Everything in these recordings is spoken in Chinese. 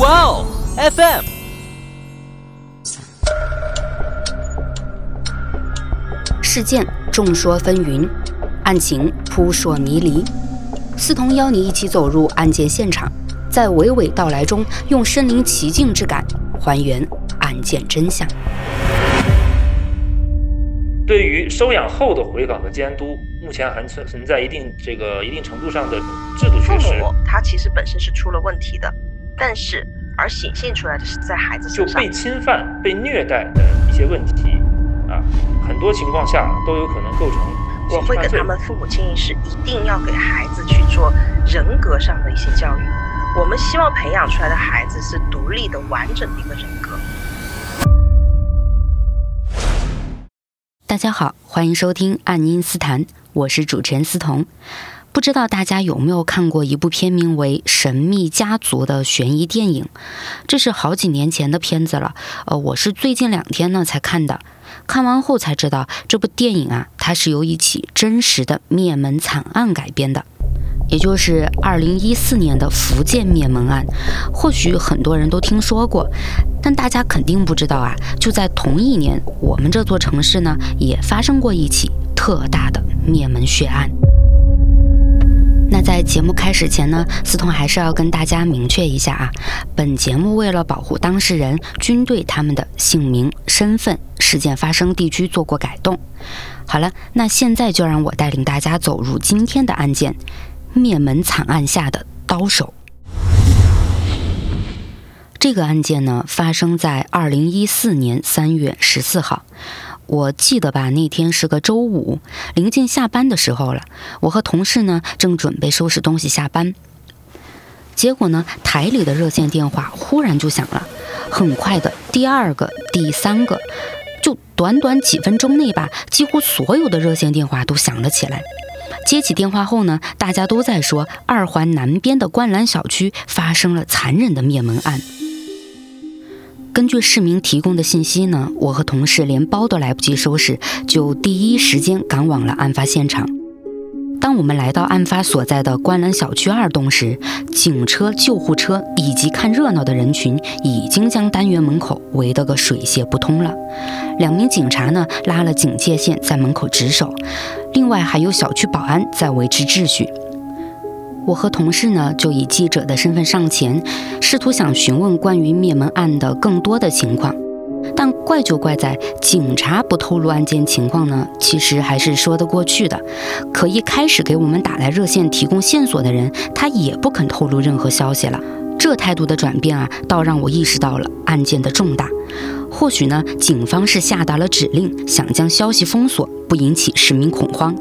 哇哦，FM。事件众说纷纭，案情扑朔迷离。思彤邀你一起走入案件现场，在娓娓道来中，用身临其境之感还原案件真相。对于收养后的回岗的监督，目前还存存在一定这个一定程度上的制度缺失。父母他其实本身是出了问题的，但是而显现出来的是在孩子就身上。被侵犯、被虐待的一些问题啊，很多情况下都有可能构成我会刑事犯罪给他们父母建议是，一定要给孩子去做人格上的一些教育。我们希望培养出来的孩子是独立的、完整的一个人格。大家好，欢迎收听《爱因斯坦》，我是主持人思彤。不知道大家有没有看过一部片名为《神秘家族》的悬疑电影？这是好几年前的片子了，呃，我是最近两天呢才看的。看完后才知道，这部电影啊，它是由一起真实的灭门惨案改编的，也就是二零一四年的福建灭门案。或许很多人都听说过，但大家肯定不知道啊，就在同一年，我们这座城市呢，也发生过一起特大的灭门血案。那在节目开始前呢，思彤还是要跟大家明确一下啊，本节目为了保护当事人，均对他们的姓名、身份、事件发生地区做过改动。好了，那现在就让我带领大家走入今天的案件——灭门惨案下的刀手。这个案件呢，发生在二零一四年三月十四号。我记得吧，那天是个周五，临近下班的时候了。我和同事呢，正准备收拾东西下班，结果呢，台里的热线电话忽然就响了。很快的，第二个、第三个，就短短几分钟内吧，几乎所有的热线电话都响了起来。接起电话后呢，大家都在说二环南边的观澜小区发生了残忍的灭门案。根据市民提供的信息呢，我和同事连包都来不及收拾，就第一时间赶往了案发现场。当我们来到案发所在的观澜小区二栋时，警车、救护车以及看热闹的人群已经将单元门口围得个水泄不通了。两名警察呢拉了警戒线在门口值守，另外还有小区保安在维持秩序。我和同事呢，就以记者的身份上前，试图想询问关于灭门案的更多的情况。但怪就怪在警察不透露案件情况呢，其实还是说得过去的。可一开始给我们打来热线提供线索的人，他也不肯透露任何消息了。这态度的转变啊，倒让我意识到了案件的重大。或许呢，警方是下达了指令，想将消息封锁，不引起市民恐慌。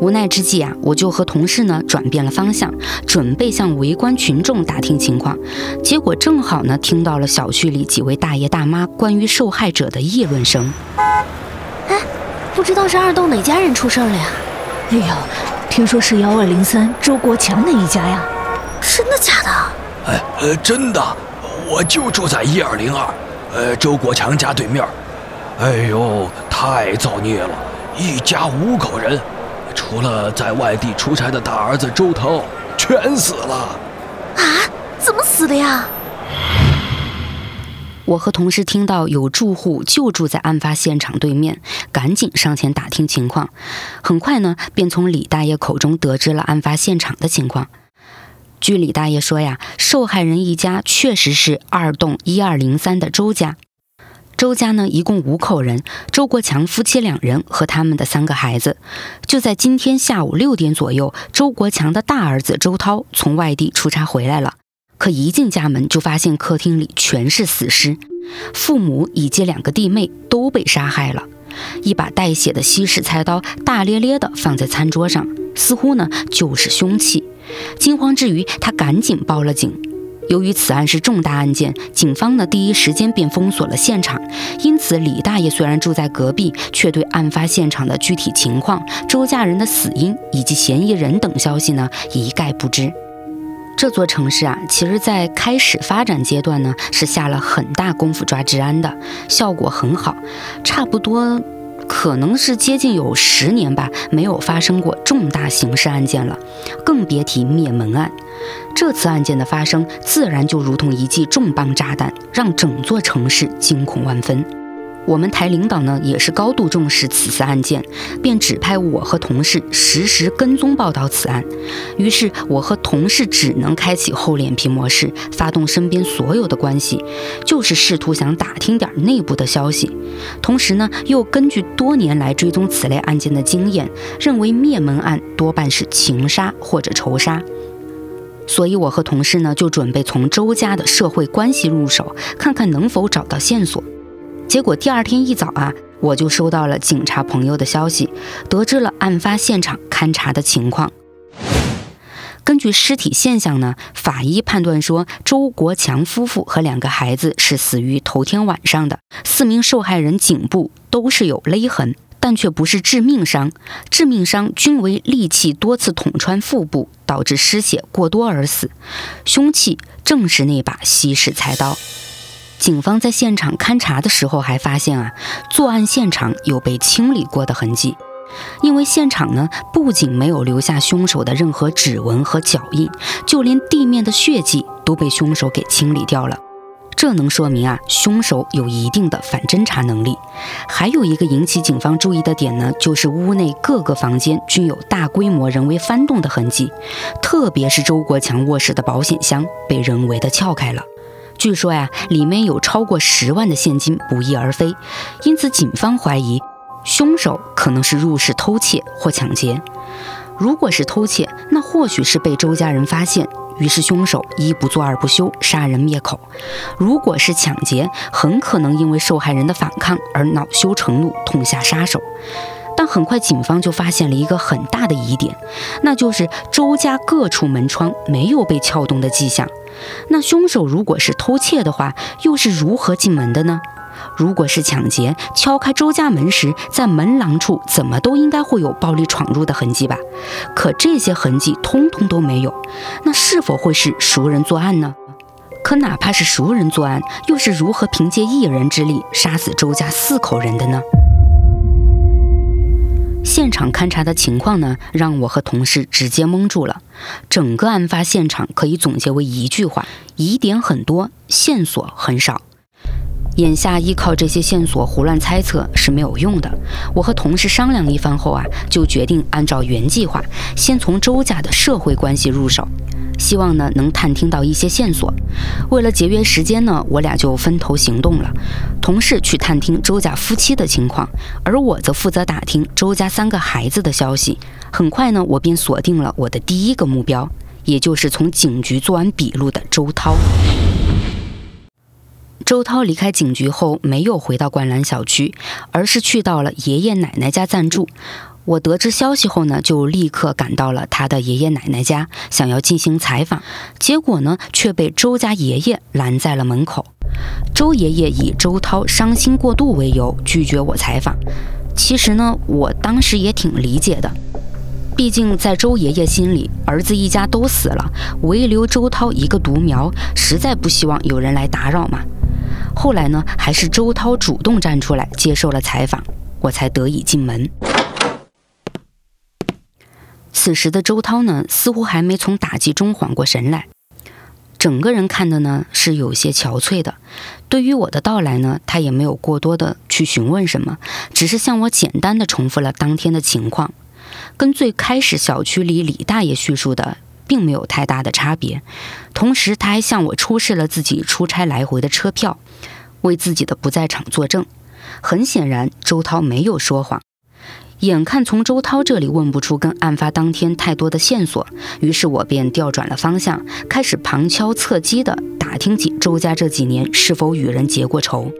无奈之际啊，我就和同事呢转变了方向，准备向围观群众打听情况。结果正好呢听到了小区里几位大爷大妈关于受害者的议论声。哎，不知道是二栋哪家人出事了呀？哎呀，听说是幺二零三周国强那一家呀。真的假的？哎，呃，真的，我就住在一二零二，呃，周国强家对面。哎呦，太造孽了，一家五口人。除了在外地出差的大儿子周涛，全死了。啊？怎么死的呀？我和同事听到有住户就住在案发现场对面，赶紧上前打听情况。很快呢，便从李大爷口中得知了案发现场的情况。据李大爷说呀，受害人一家确实是二栋一二零三的周家。周家呢，一共五口人，周国强夫妻两人和他们的三个孩子。就在今天下午六点左右，周国强的大儿子周涛从外地出差回来了，可一进家门就发现客厅里全是死尸，父母以及两个弟妹都被杀害了，一把带血的西式菜刀大咧咧地放在餐桌上，似乎呢就是凶器。惊慌之余，他赶紧报了警。由于此案是重大案件，警方呢第一时间便封锁了现场。因此，李大爷虽然住在隔壁，却对案发现场的具体情况、周家人的死因以及嫌疑人等消息呢一概不知。这座城市啊，其实在开始发展阶段呢是下了很大功夫抓治安的，效果很好，差不多可能是接近有十年吧，没有发生过重大刑事案件了，更别提灭门案。这次案件的发生，自然就如同一记重磅炸弹，让整座城市惊恐万分。我们台领导呢也是高度重视此次案件，便指派我和同事实时跟踪报道此案。于是我和同事只能开启厚脸皮模式，发动身边所有的关系，就是试图想打听点内部的消息。同时呢，又根据多年来追踪此类案件的经验，认为灭门案多半是情杀或者仇杀。所以我和同事呢就准备从周家的社会关系入手，看看能否找到线索。结果第二天一早啊，我就收到了警察朋友的消息，得知了案发现场勘查的情况。根据尸体现象呢，法医判断说，周国强夫妇和两个孩子是死于头天晚上的。四名受害人颈部都是有勒痕，但却不是致命伤，致命伤均为利器多次捅穿腹部，导致失血过多而死。凶器正是那把西式菜刀。警方在现场勘查的时候，还发现啊，作案现场有被清理过的痕迹。因为现场呢，不仅没有留下凶手的任何指纹和脚印，就连地面的血迹都被凶手给清理掉了。这能说明啊，凶手有一定的反侦查能力。还有一个引起警方注意的点呢，就是屋内各个房间均有大规模人为翻动的痕迹，特别是周国强卧室的保险箱被人为的撬开了。据说呀，里面有超过十万的现金不翼而飞，因此警方怀疑凶手可能是入室偷窃或抢劫。如果是偷窃，那或许是被周家人发现，于是凶手一不做二不休，杀人灭口；如果是抢劫，很可能因为受害人的反抗而恼羞成怒，痛下杀手。但很快，警方就发现了一个很大的疑点，那就是周家各处门窗没有被撬动的迹象。那凶手如果是偷窃的话，又是如何进门的呢？如果是抢劫，敲开周家门时，在门廊处怎么都应该会有暴力闯入的痕迹吧？可这些痕迹通通都没有，那是否会是熟人作案呢？可哪怕是熟人作案，又是如何凭借一人之力杀死周家四口人的呢？现场勘查的情况呢，让我和同事直接蒙住了。整个案发现场可以总结为一句话：疑点很多，线索很少。眼下依靠这些线索胡乱猜测是没有用的。我和同事商量一番后啊，就决定按照原计划，先从周家的社会关系入手。希望呢能探听到一些线索。为了节约时间呢，我俩就分头行动了。同事去探听周家夫妻的情况，而我则负责打听周家三个孩子的消息。很快呢，我便锁定了我的第一个目标，也就是从警局做完笔录的周涛。周涛离开警局后，没有回到灌篮小区，而是去到了爷爷奶奶家暂住。我得知消息后呢，就立刻赶到了他的爷爷奶奶家，想要进行采访，结果呢，却被周家爷爷拦在了门口。周爷爷以周涛伤心过度为由拒绝我采访。其实呢，我当时也挺理解的，毕竟在周爷爷心里，儿子一家都死了，唯留周涛一个独苗，实在不希望有人来打扰嘛。后来呢，还是周涛主动站出来接受了采访，我才得以进门。此时的周涛呢，似乎还没从打击中缓过神来，整个人看的呢是有些憔悴的。对于我的到来呢，他也没有过多的去询问什么，只是向我简单的重复了当天的情况，跟最开始小区里李大爷叙述的并没有太大的差别。同时，他还向我出示了自己出差来回的车票，为自己的不在场作证。很显然，周涛没有说谎。眼看从周涛这里问不出跟案发当天太多的线索，于是我便调转了方向，开始旁敲侧击地打听起周家这几年是否与人结过仇。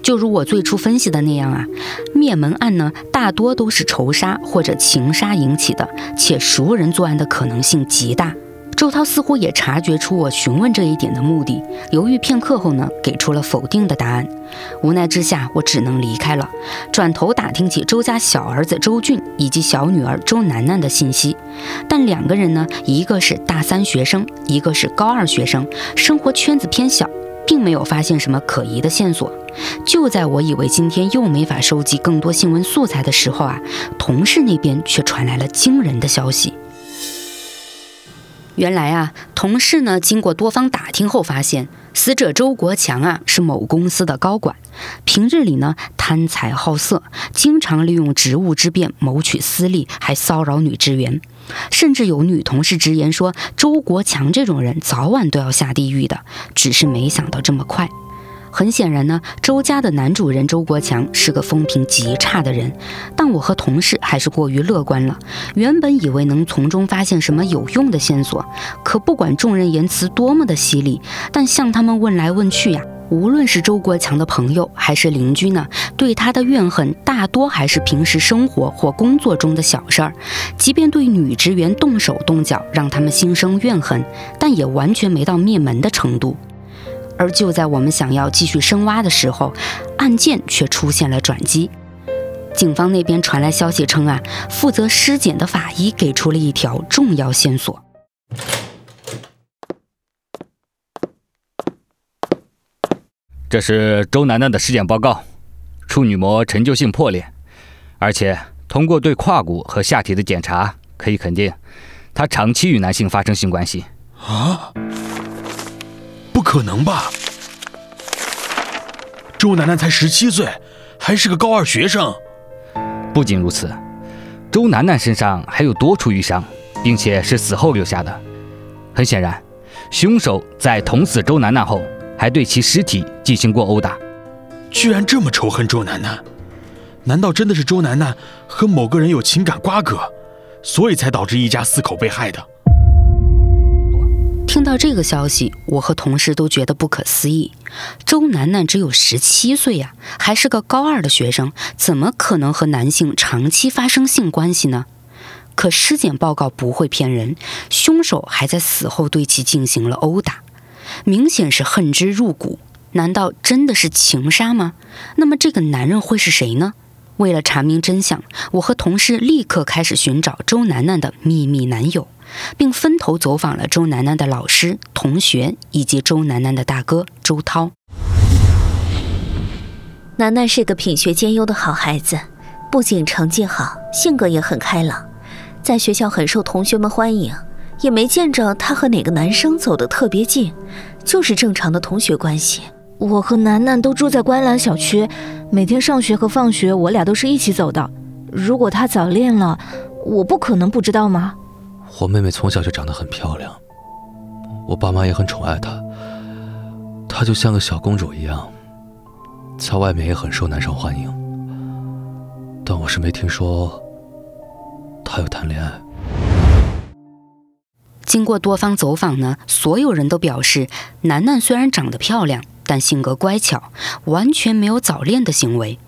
就如我最初分析的那样啊，灭门案呢，大多都是仇杀或者情杀引起的，且熟人作案的可能性极大。周涛似乎也察觉出我询问这一点的目的，犹豫片刻后呢，给出了否定的答案。无奈之下，我只能离开了，转头打听起周家小儿子周俊以及小女儿周楠楠的信息。但两个人呢，一个是大三学生，一个是高二学生，生活圈子偏小，并没有发现什么可疑的线索。就在我以为今天又没法收集更多新闻素材的时候啊，同事那边却传来了惊人的消息。原来啊，同事呢经过多方打听后发现，死者周国强啊是某公司的高管，平日里呢贪财好色，经常利用职务之便谋取私利，还骚扰女职员，甚至有女同事直言说，周国强这种人早晚都要下地狱的，只是没想到这么快。很显然呢，周家的男主人周国强是个风评极差的人，但我和同事还是过于乐观了。原本以为能从中发现什么有用的线索，可不管众人言辞多么的犀利，但向他们问来问去呀，无论是周国强的朋友还是邻居呢，对他的怨恨大多还是平时生活或工作中的小事儿。即便对女职员动手动脚，让他们心生怨恨，但也完全没到灭门的程度。而就在我们想要继续深挖的时候，案件却出现了转机。警方那边传来消息称啊，负责尸检的法医给出了一条重要线索。这是周楠楠的尸检报告，处女膜陈旧性破裂，而且通过对胯骨和下体的检查，可以肯定，她长期与男性发生性关系。啊！不可能吧！周楠楠才十七岁，还是个高二学生。不仅如此，周楠楠身上还有多处淤伤，并且是死后留下的。很显然，凶手在捅死周楠楠后，还对其尸体进行过殴打。居然这么仇恨周楠楠？难道真的是周楠楠和某个人有情感瓜葛，所以才导致一家四口被害的？听到这个消息，我和同事都觉得不可思议。周楠楠只有十七岁呀，还是个高二的学生，怎么可能和男性长期发生性关系呢？可尸检报告不会骗人，凶手还在死后对其进行了殴打，明显是恨之入骨。难道真的是情杀吗？那么这个男人会是谁呢？为了查明真相，我和同事立刻开始寻找周楠楠的秘密男友。并分头走访了周楠楠的老师、同学以及周楠楠的大哥周涛。楠楠是个品学兼优的好孩子，不仅成绩好，性格也很开朗，在学校很受同学们欢迎，也没见着他和哪个男生走得特别近，就是正常的同学关系。我和楠楠都住在观澜小区，每天上学和放学我俩都是一起走的。如果他早恋了，我不可能不知道吗？我妹妹从小就长得很漂亮，我爸妈也很宠爱她，她就像个小公主一样，在外面也很受男生欢迎。但我是没听说她有谈恋爱。经过多方走访呢，所有人都表示，楠楠虽然长得漂亮，但性格乖巧，完全没有早恋的行为。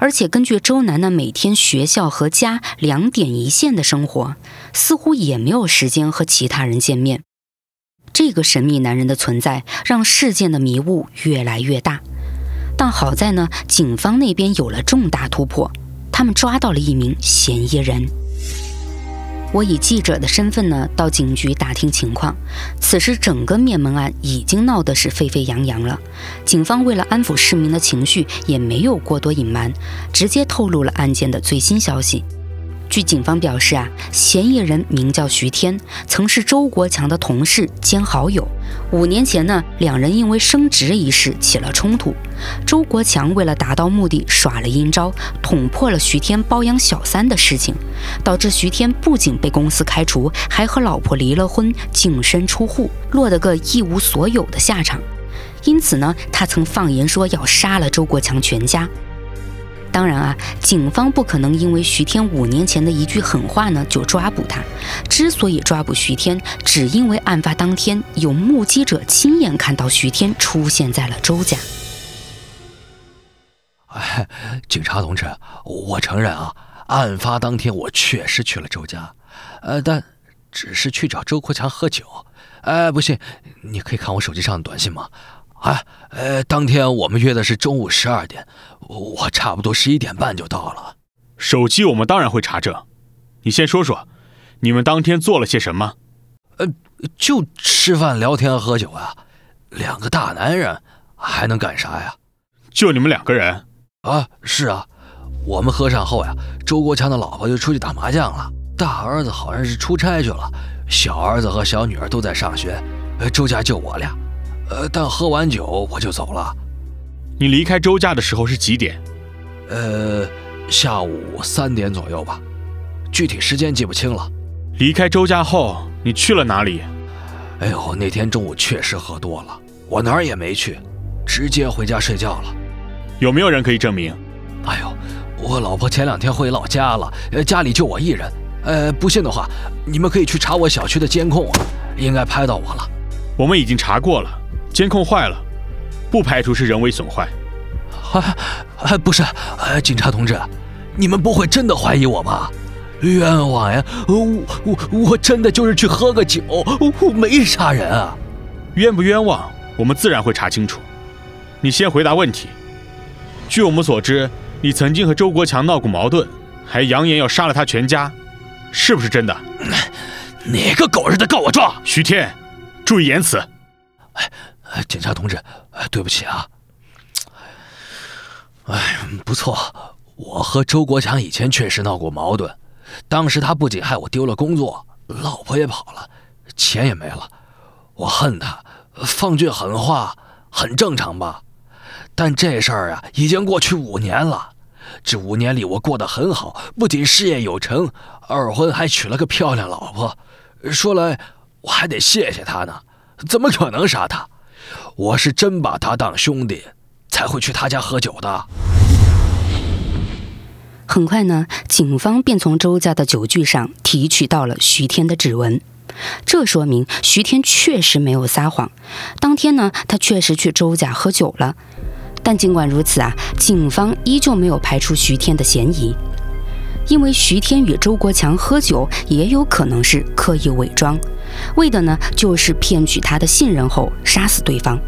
而且根据周楠楠每天学校和家两点一线的生活，似乎也没有时间和其他人见面。这个神秘男人的存在让事件的迷雾越来越大。但好在呢，警方那边有了重大突破，他们抓到了一名嫌疑人。我以记者的身份呢，到警局打听情况。此时，整个灭门案已经闹得是沸沸扬扬了。警方为了安抚市民的情绪，也没有过多隐瞒，直接透露了案件的最新消息。据警方表示啊，嫌疑人名叫徐天，曾是周国强的同事兼好友。五年前呢，两人因为升职一事起了冲突。周国强为了达到目的，耍了阴招，捅破了徐天包养小三的事情，导致徐天不仅被公司开除，还和老婆离了婚，净身出户，落得个一无所有的下场。因此呢，他曾放言说要杀了周国强全家。当然啊，警方不可能因为徐天五年前的一句狠话呢就抓捕他。之所以抓捕徐天，只因为案发当天有目击者亲眼看到徐天出现在了周家。哎，警察同志，我承认啊，案发当天我确实去了周家，呃，但只是去找周国强喝酒。哎，不信，你可以看我手机上的短信吗？哎，呃，当天我们约的是中午十二点，我差不多十一点半就到了。手机我们当然会查证，你先说说，你们当天做了些什么？呃，就吃饭、聊天、喝酒啊，两个大男人还能干啥呀？就你们两个人？啊，是啊，我们喝上后呀，周国强的老婆就出去打麻将了，大儿子好像是出差去了，小儿子和小女儿都在上学，周家就我俩。呃，但喝完酒我就走了。你离开周家的时候是几点？呃，下午三点左右吧，具体时间记不清了。离开周家后，你去了哪里？哎呦，那天中午确实喝多了，我哪儿也没去，直接回家睡觉了。有没有人可以证明？哎呦，我老婆前两天回老家了，呃，家里就我一人。呃，不信的话，你们可以去查我小区的监控啊，应该拍到我了。我们已经查过了，监控坏了。不排除是人为损坏，啊，啊，不是，啊，警察同志，你们不会真的怀疑我吧？冤枉呀！我我我真的就是去喝个酒，我没杀人啊！冤不冤枉，我们自然会查清楚。你先回答问题。据我们所知，你曾经和周国强闹过矛盾，还扬言要杀了他全家，是不是真的？哪个狗日的告我状？徐天，注意言辞。哎。警察同志，对不起啊！哎，不错，我和周国强以前确实闹过矛盾。当时他不仅害我丢了工作，老婆也跑了，钱也没了。我恨他，放句狠话，很正常吧？但这事儿啊，已经过去五年了。这五年里，我过得很好，不仅事业有成，二婚还娶了个漂亮老婆。说来，我还得谢谢他呢，怎么可能杀他？我是真把他当兄弟，才会去他家喝酒的。很快呢，警方便从周家的酒具上提取到了徐天的指纹，这说明徐天确实没有撒谎。当天呢，他确实去周家喝酒了。但尽管如此啊，警方依旧没有排除徐天的嫌疑，因为徐天与周国强喝酒也有可能是刻意伪装。为的呢，就是骗取他的信任后杀死对方。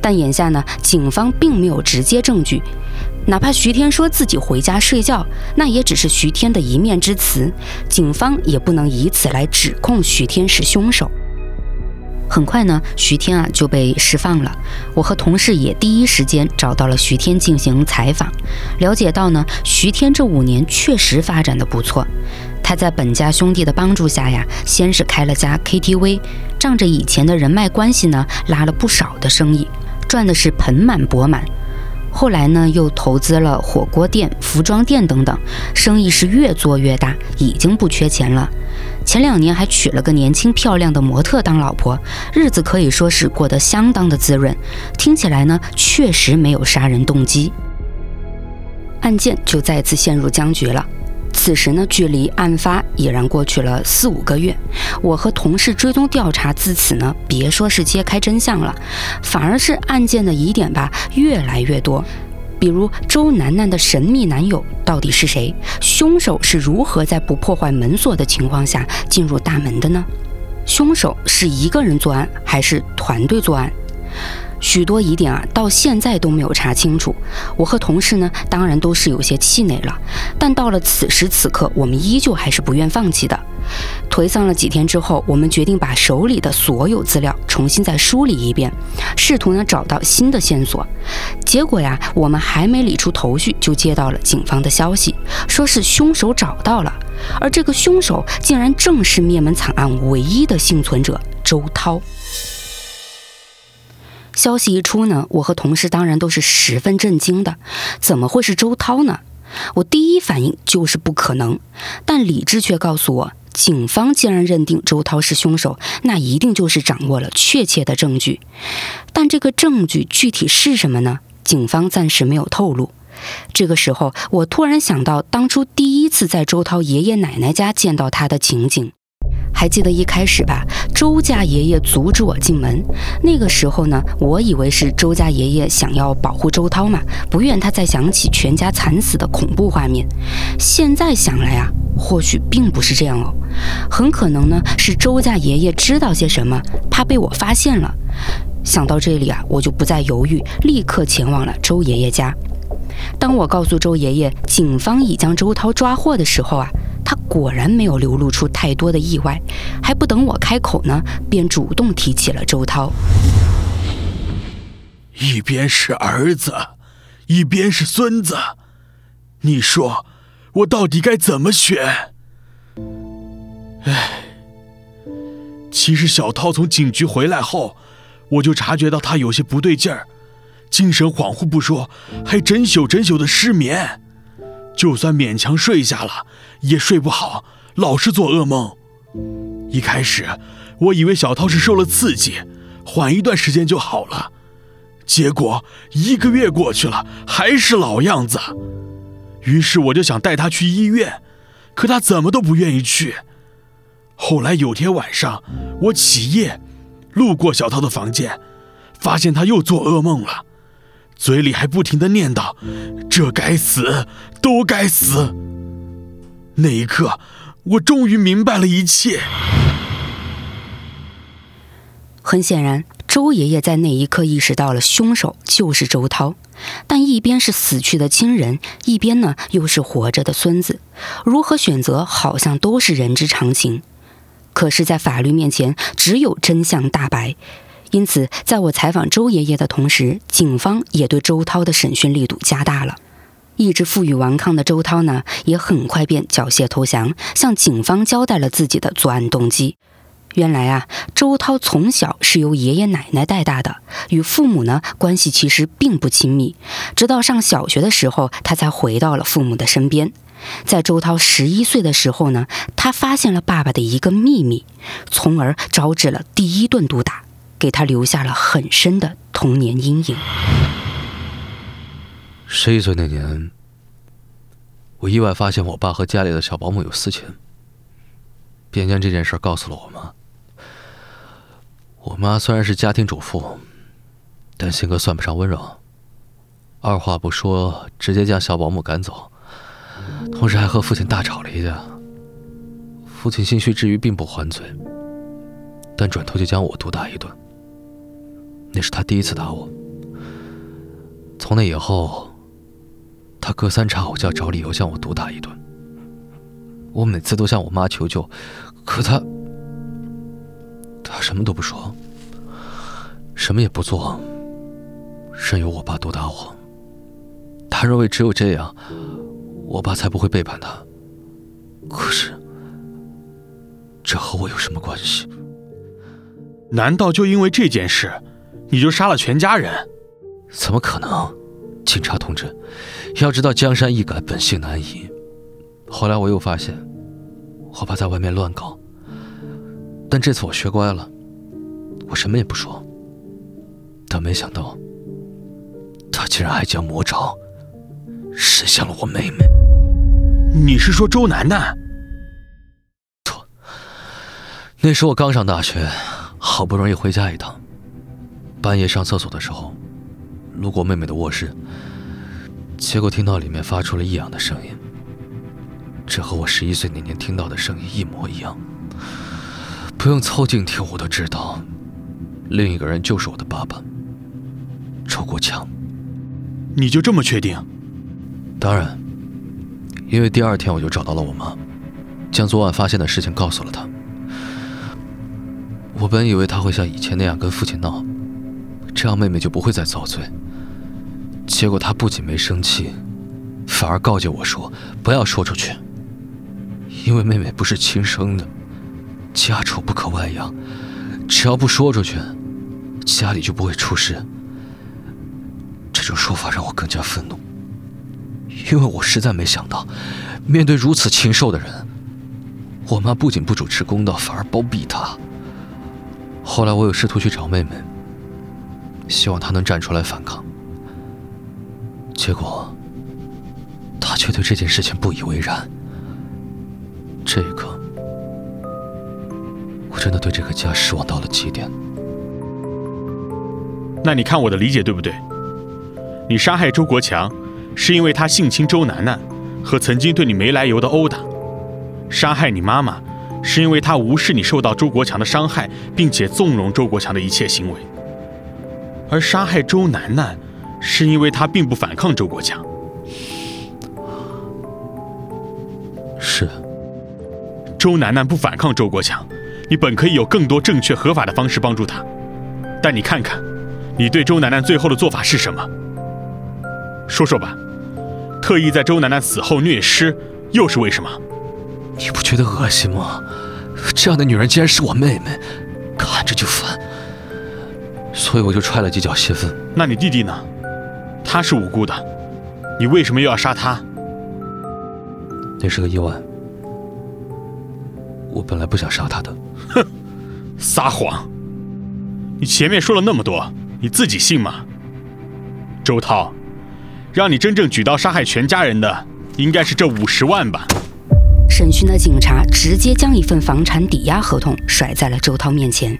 但眼下呢，警方并没有直接证据，哪怕徐天说自己回家睡觉，那也只是徐天的一面之词，警方也不能以此来指控徐天是凶手。很快呢，徐天啊就被释放了。我和同事也第一时间找到了徐天进行采访，了解到呢，徐天这五年确实发展的不错。他在本家兄弟的帮助下呀，先是开了家 KTV，仗着以前的人脉关系呢，拉了不少的生意，赚的是盆满钵满。后来呢，又投资了火锅店、服装店等等，生意是越做越大，已经不缺钱了。前两年还娶了个年轻漂亮的模特当老婆，日子可以说是过得相当的滋润。听起来呢，确实没有杀人动机，案件就再次陷入僵局了。此时呢，距离案发已然过去了四五个月。我和同事追踪调查，自此呢，别说是揭开真相了，反而是案件的疑点吧越来越多。比如周楠楠的神秘男友到底是谁？凶手是如何在不破坏门锁的情况下进入大门的呢？凶手是一个人作案还是团队作案？许多疑点啊，到现在都没有查清楚。我和同事呢，当然都是有些气馁了。但到了此时此刻，我们依旧还是不愿放弃的。颓丧了几天之后，我们决定把手里的所有资料重新再梳理一遍，试图呢找到新的线索。结果呀，我们还没理出头绪，就接到了警方的消息，说是凶手找到了，而这个凶手竟然正是灭门惨案唯一的幸存者周涛。消息一出呢，我和同事当然都是十分震惊的。怎么会是周涛呢？我第一反应就是不可能，但理智却告诉我，警方既然认定周涛是凶手，那一定就是掌握了确切的证据。但这个证据具体是什么呢？警方暂时没有透露。这个时候，我突然想到当初第一次在周涛爷爷奶奶家见到他的情景。还记得一开始吧，周家爷爷阻止我进门。那个时候呢，我以为是周家爷爷想要保护周涛嘛，不愿他再想起全家惨死的恐怖画面。现在想来啊，或许并不是这样哦，很可能呢是周家爷爷知道些什么，怕被我发现了。想到这里啊，我就不再犹豫，立刻前往了周爷爷家。当我告诉周爷爷警方已将周涛抓获的时候啊。果然没有流露出太多的意外，还不等我开口呢，便主动提起了周涛。一边是儿子，一边是孙子，你说我到底该怎么选？唉，其实小涛从警局回来后，我就察觉到他有些不对劲儿，精神恍惚不说，还整宿整宿的失眠，就算勉强睡下了，也睡不好，老是做噩梦。一开始我以为小涛是受了刺激，缓一段时间就好了。结果一个月过去了，还是老样子。于是我就想带他去医院，可他怎么都不愿意去。后来有天晚上，我起夜，路过小涛的房间，发现他又做噩梦了，嘴里还不停的念叨：“这该死，都该死。”那一刻，我终于明白了一切。很显然。周爷爷在那一刻意识到了凶手就是周涛，但一边是死去的亲人，一边呢又是活着的孙子，如何选择好像都是人之常情。可是，在法律面前，只有真相大白。因此，在我采访周爷爷的同时，警方也对周涛的审讯力度加大了。意志负隅顽抗的周涛呢，也很快便缴械投降，向警方交代了自己的作案动机。原来啊，周涛从小是由爷爷奶奶带大的，与父母呢关系其实并不亲密。直到上小学的时候，他才回到了父母的身边。在周涛十一岁的时候呢，他发现了爸爸的一个秘密，从而招致了第一顿毒打，给他留下了很深的童年阴影。十一岁那年，我意外发现我爸和家里的小保姆有私情，便将这件事告诉了我妈。我妈虽然是家庭主妇，但性格算不上温柔。二话不说，直接将小保姆赶走，同时还和父亲大吵了一架。父亲心虚之余并不还嘴，但转头就将我毒打一顿。那是他第一次打我。从那以后，他隔三差五就要找理由将我毒打一顿。我每次都向我妈求救，可他……他什么都不说，什么也不做，任由我爸毒打我。他认为只有这样，我爸才不会背叛他。可是，这和我有什么关系？难道就因为这件事，你就杀了全家人？怎么可能？警察同志，要知道江山易改，本性难移。后来我又发现，我爸在外面乱搞。但这次我学乖了，我什么也不说。但没想到，他竟然还将魔爪伸向了我妹妹。你是说周楠楠？错。那时我刚上大学，好不容易回家一趟，半夜上厕所的时候，路过妹妹的卧室，结果听到里面发出了异样的声音。这和我十一岁那年听到的声音一模一样。不用凑近听，我都知道，另一个人就是我的爸爸，周国强。你就这么确定？当然，因为第二天我就找到了我妈，将昨晚发现的事情告诉了她。我本以为她会像以前那样跟父亲闹，这样妹妹就不会再遭罪。结果她不仅没生气，反而告诫我说：“不要说出去，因为妹妹不是亲生的。”家丑不可外扬，只要不说出去，家里就不会出事。这种说法让我更加愤怒，因为我实在没想到，面对如此禽兽的人，我妈不仅不主持公道，反而包庇他。后来我有试图去找妹妹，希望她能站出来反抗，结果他却对这件事情不以为然。这一刻。我真的对这个家失望到了极点。那你看我的理解对不对？你杀害周国强，是因为他性侵周楠楠和曾经对你没来由的殴打；杀害你妈妈，是因为他无视你受到周国强的伤害，并且纵容周国强的一切行为；而杀害周楠楠，是因为他并不反抗周国强。是。周楠楠不反抗周国强。你本可以有更多正确合法的方式帮助他，但你看看，你对周楠楠最后的做法是什么？说说吧，特意在周楠楠死后虐尸，又是为什么？你不觉得恶心吗？这样的女人竟然是我妹妹，看着就烦。所以我就踹了几脚泄愤。那你弟弟呢？他是无辜的，你为什么又要杀他？那是个意外。我本来不想杀他的。哼，撒谎！你前面说了那么多，你自己信吗？周涛，让你真正举刀杀害全家人的，应该是这五十万吧？审讯的警察直接将一份房产抵押合同甩在了周涛面前。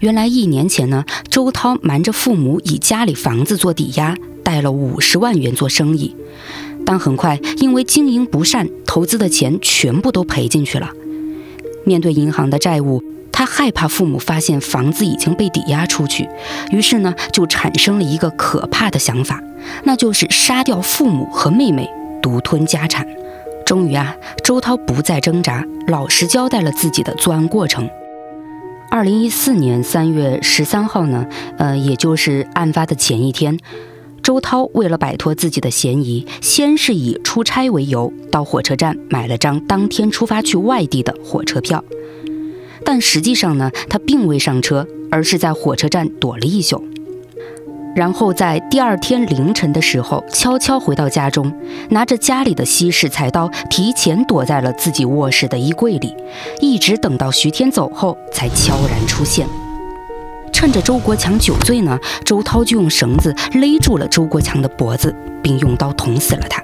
原来一年前呢，周涛瞒着父母以家里房子做抵押，贷了五十万元做生意，但很快因为经营不善，投资的钱全部都赔进去了。面对银行的债务，他害怕父母发现房子已经被抵押出去，于是呢，就产生了一个可怕的想法，那就是杀掉父母和妹妹，独吞家产。终于啊，周涛不再挣扎，老实交代了自己的作案过程。二零一四年三月十三号呢，呃，也就是案发的前一天，周涛为了摆脱自己的嫌疑，先是以出差为由到火车站买了张当天出发去外地的火车票，但实际上呢，他并未上车，而是在火车站躲了一宿。然后在第二天凌晨的时候，悄悄回到家中，拿着家里的西式菜刀，提前躲在了自己卧室的衣柜里，一直等到徐天走后，才悄然出现。趁着周国强酒醉呢，周涛就用绳子勒住了周国强的脖子，并用刀捅死了他。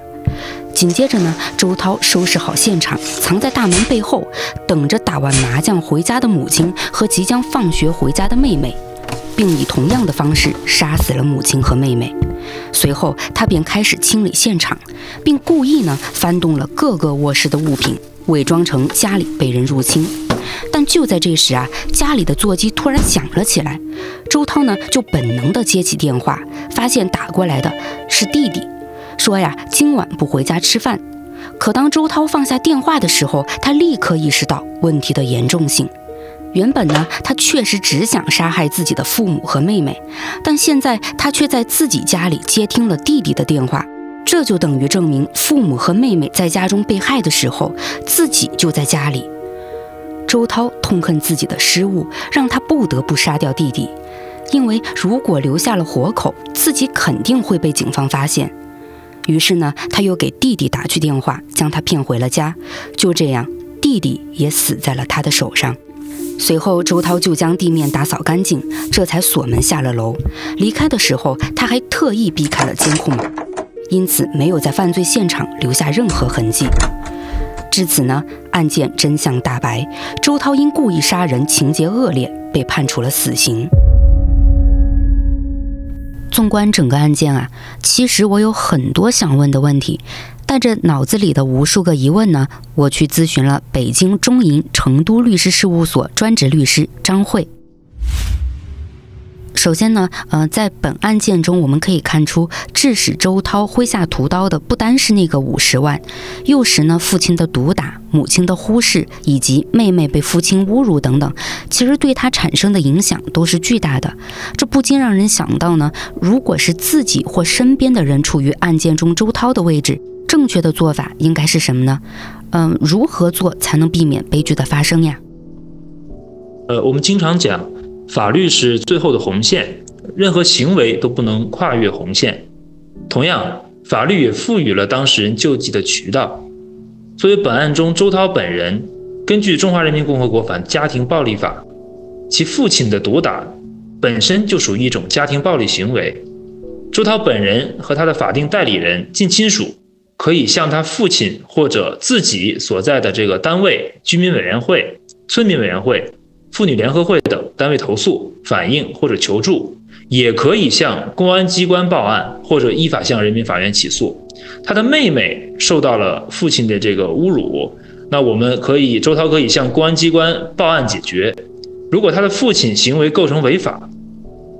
紧接着呢，周涛收拾好现场，藏在大门背后，等着打完麻将回家的母亲和即将放学回家的妹妹。并以同样的方式杀死了母亲和妹妹。随后，他便开始清理现场，并故意呢翻动了各个卧室的物品，伪装成家里被人入侵。就在这时啊，家里的座机突然响了起来。周涛呢就本能的接起电话，发现打过来的是弟弟，说呀今晚不回家吃饭。可当周涛放下电话的时候，他立刻意识到问题的严重性。原本呢，他确实只想杀害自己的父母和妹妹，但现在他却在自己家里接听了弟弟的电话，这就等于证明父母和妹妹在家中被害的时候，自己就在家里。周涛痛恨自己的失误，让他不得不杀掉弟弟，因为如果留下了活口，自己肯定会被警方发现。于是呢，他又给弟弟打去电话，将他骗回了家。就这样，弟弟也死在了他的手上。随后，周涛就将地面打扫干净，这才锁门下了楼。离开的时候，他还特意避开了监控，因此没有在犯罪现场留下任何痕迹。至此呢，案件真相大白，周涛因故意杀人，情节恶劣，被判处了死刑。纵观整个案件啊，其实我有很多想问的问题。带着脑子里的无数个疑问呢，我去咨询了北京中银成都律师事务所专职律师张慧。首先呢，呃，在本案件中，我们可以看出，致使周涛挥下屠刀的不单是那个五十万，幼时呢父亲的毒打、母亲的忽视，以及妹妹被父亲侮辱等等，其实对他产生的影响都是巨大的。这不禁让人想到呢，如果是自己或身边的人处于案件中周涛的位置。正确的做法应该是什么呢？嗯，如何做才能避免悲剧的发生呀？呃，我们经常讲，法律是最后的红线，任何行为都不能跨越红线。同样，法律也赋予了当事人救济的渠道。作为本案中周涛本人，根据《中华人民共和国反家庭暴力法》，其父亲的毒打本身就属于一种家庭暴力行为。周涛本人和他的法定代理人、近亲属。可以向他父亲或者自己所在的这个单位、居民委员会、村民委员会、妇女联合会等单位投诉、反映或者求助，也可以向公安机关报案或者依法向人民法院起诉。他的妹妹受到了父亲的这个侮辱，那我们可以周涛可以向公安机关报案解决。如果他的父亲行为构成违法，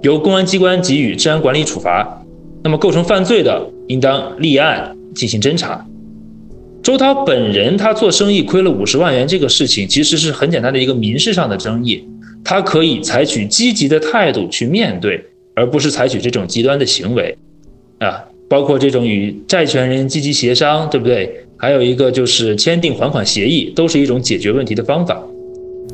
由公安机关给予治安管理处罚，那么构成犯罪的，应当立案。进行侦查，周涛本人他做生意亏了五十万元，这个事情其实是很简单的一个民事上的争议，他可以采取积极的态度去面对，而不是采取这种极端的行为，啊，包括这种与债权人积极协商，对不对？还有一个就是签订还款协议，都是一种解决问题的方法。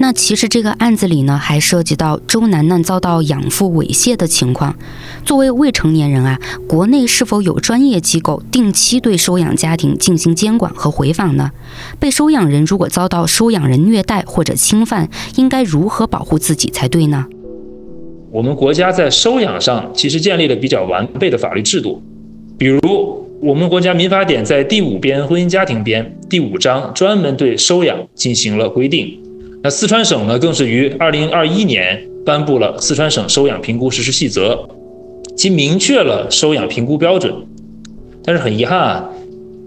那其实这个案子里呢，还涉及到周楠楠遭到养父猥亵的情况。作为未成年人啊，国内是否有专业机构定期对收养家庭进行监管和回访呢？被收养人如果遭到收养人虐待或者侵犯，应该如何保护自己才对呢？我们国家在收养上其实建立了比较完备的法律制度，比如我们国家民法典在第五编婚姻家庭编第五章专门对收养进行了规定。那四川省呢，更是于二零二一年颁布了《四川省收养评估实施细则》，其明确了收养评估标准。但是很遗憾啊，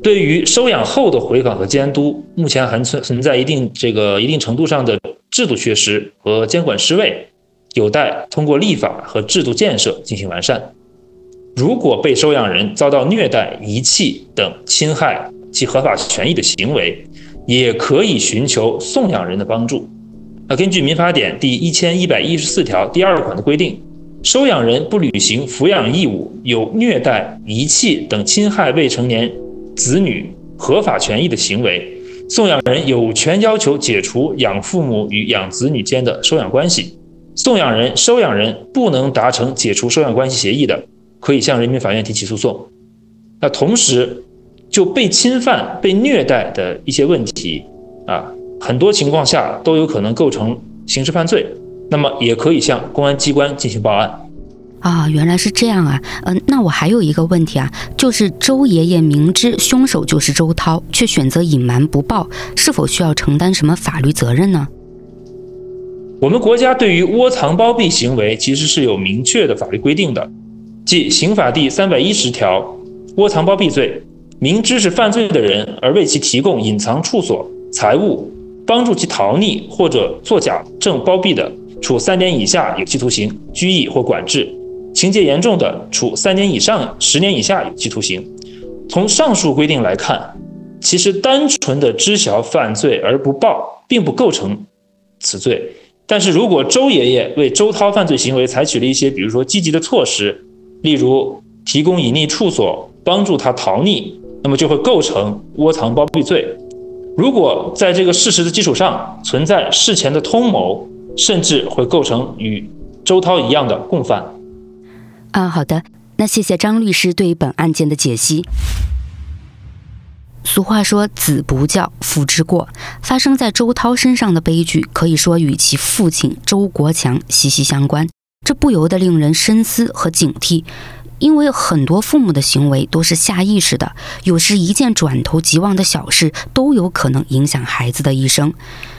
对于收养后的回访和监督，目前还存存在一定这个一定程度上的制度缺失和监管失位，有待通过立法和制度建设进行完善。如果被收养人遭到虐待、遗弃等侵害其合法权益的行为，也可以寻求送养人的帮助。那根据民法典第一千一百一十四条第二款的规定，收养人不履行抚养义务，有虐待、遗弃等侵害未成年子女合法权益的行为，送养人有权要求解除养父母与养子女间的收养关系。送养人、收养人不能达成解除收养关系协议的，可以向人民法院提起诉讼。那同时，就被侵犯、被虐待的一些问题，啊，很多情况下都有可能构成刑事犯罪，那么也可以向公安机关进行报案。啊，原来是这样啊，嗯，那我还有一个问题啊，就是周爷爷明知凶手就是周涛，却选择隐瞒不报，是否需要承担什么法律责任呢？我们国家对于窝藏包庇行为其实是有明确的法律规定的，即刑法第三百一十条窝藏包庇罪。明知是犯罪的人而为其提供隐藏处所、财物，帮助其逃匿或者作假证包庇的，处三年以下有期徒刑、拘役或管制；情节严重的，处三年以上十年以下有期徒刑。从上述规定来看，其实单纯的知晓犯罪而不报，并不构成此罪。但是如果周爷爷为周涛犯罪行为采取了一些，比如说积极的措施，例如提供隐匿处所，帮助他逃匿。那么就会构成窝藏包庇罪。如果在这个事实的基础上存在事前的通谋，甚至会构成与周涛一样的共犯。啊，好的，那谢谢张律师对本案件的解析。俗话说“子不教，父之过”，发生在周涛身上的悲剧，可以说与其父亲周国强息息相关，这不由得令人深思和警惕。因为很多父母的行为都是下意识的，有时一件转头即忘的小事都有可能影响孩子的一生。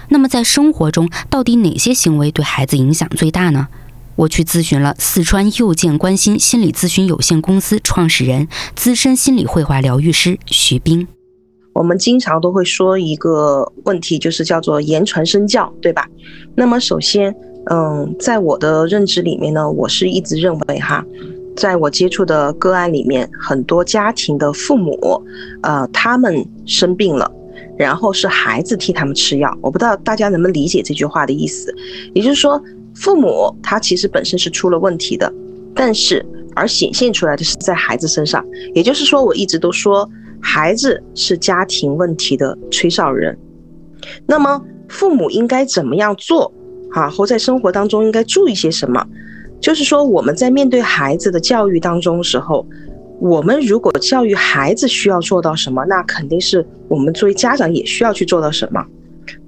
那么在生活中，到底哪些行为对孩子影响最大呢？我去咨询了四川右健关心心理咨询有限公司创始人、资深心理绘画疗愈师徐斌。我们经常都会说一个问题，就是叫做言传身教，对吧？那么首先，嗯，在我的认知里面呢，我是一直认为哈。在我接触的个案里面，很多家庭的父母，呃，他们生病了，然后是孩子替他们吃药。我不知道大家能不能理解这句话的意思，也就是说，父母他其实本身是出了问题的，但是而显现出来的是在孩子身上。也就是说，我一直都说，孩子是家庭问题的吹哨人。那么，父母应该怎么样做啊？或在生活当中应该注意些什么？就是说，我们在面对孩子的教育当中时候，我们如果教育孩子需要做到什么，那肯定是我们作为家长也需要去做到什么。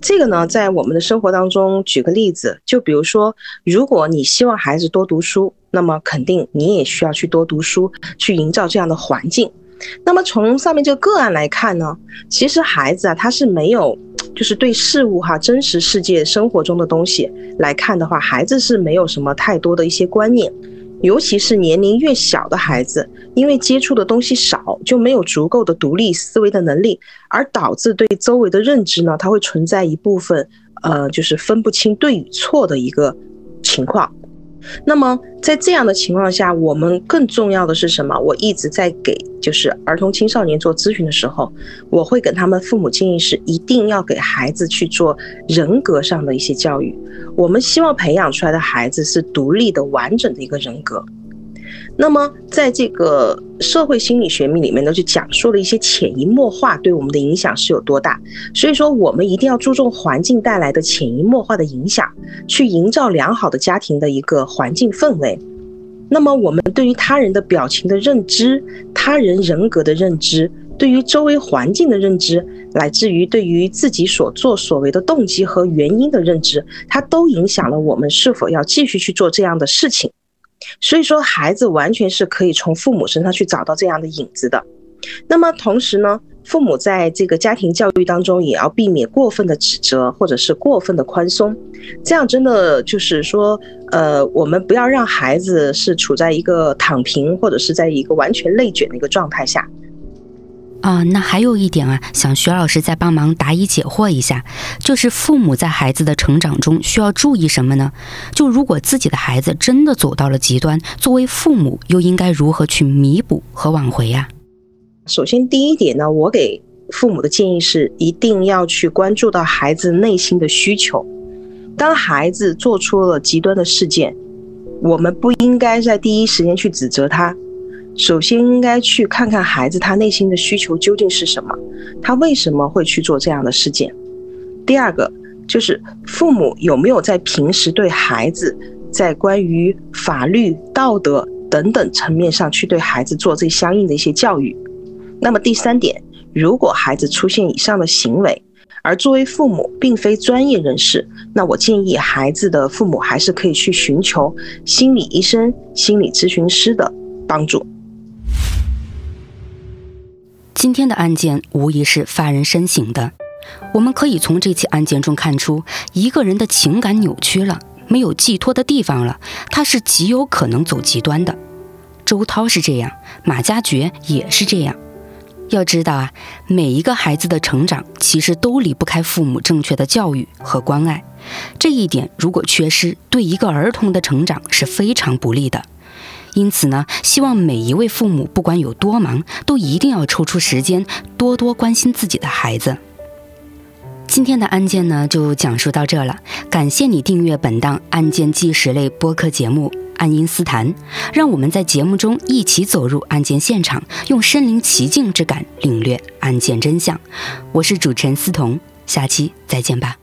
这个呢，在我们的生活当中，举个例子，就比如说，如果你希望孩子多读书，那么肯定你也需要去多读书，去营造这样的环境。那么从上面这个个案来看呢，其实孩子啊，他是没有。就是对事物哈，真实世界生活中的东西来看的话，孩子是没有什么太多的一些观念，尤其是年龄越小的孩子，因为接触的东西少，就没有足够的独立思维的能力，而导致对周围的认知呢，它会存在一部分，呃，就是分不清对与错的一个情况。那么在这样的情况下，我们更重要的是什么？我一直在给就是儿童青少年做咨询的时候，我会跟他们父母建议是，一定要给孩子去做人格上的一些教育。我们希望培养出来的孩子是独立的、完整的一个人格。那么，在这个社会心理学里面呢，就讲述了一些潜移默化对我们的影响是有多大。所以说，我们一定要注重环境带来的潜移默化的影响，去营造良好的家庭的一个环境氛围。那么，我们对于他人的表情的认知、他人人格的认知、对于周围环境的认知，乃至于对于自己所作所为的动机和原因的认知，它都影响了我们是否要继续去做这样的事情。所以说，孩子完全是可以从父母身上去找到这样的影子的。那么同时呢，父母在这个家庭教育当中也要避免过分的指责或者是过分的宽松，这样真的就是说，呃，我们不要让孩子是处在一个躺平或者是在一个完全内卷的一个状态下。啊，那还有一点啊，想徐老师再帮忙答疑解惑一下，就是父母在孩子的成长中需要注意什么呢？就如果自己的孩子真的走到了极端，作为父母又应该如何去弥补和挽回呀？首先，第一点呢，我给父母的建议是，一定要去关注到孩子内心的需求。当孩子做出了极端的事件，我们不应该在第一时间去指责他。首先应该去看看孩子他内心的需求究竟是什么，他为什么会去做这样的事件。第二个就是父母有没有在平时对孩子在关于法律、道德等等层面上去对孩子做这相应的一些教育。那么第三点，如果孩子出现以上的行为，而作为父母并非专业人士，那我建议孩子的父母还是可以去寻求心理医生、心理咨询师的帮助。今天的案件无疑是发人深省的。我们可以从这起案件中看出，一个人的情感扭曲了，没有寄托的地方了，他是极有可能走极端的。周涛是这样，马加爵也是这样。要知道啊，每一个孩子的成长其实都离不开父母正确的教育和关爱。这一点如果缺失，对一个儿童的成长是非常不利的。因此呢，希望每一位父母不管有多忙，都一定要抽出时间多多关心自己的孩子。今天的案件呢，就讲述到这了。感谢你订阅本档案件纪实类播客节目《爱因斯坦》，让我们在节目中一起走入案件现场，用身临其境之感领略案件真相。我是主持人思彤，下期再见吧。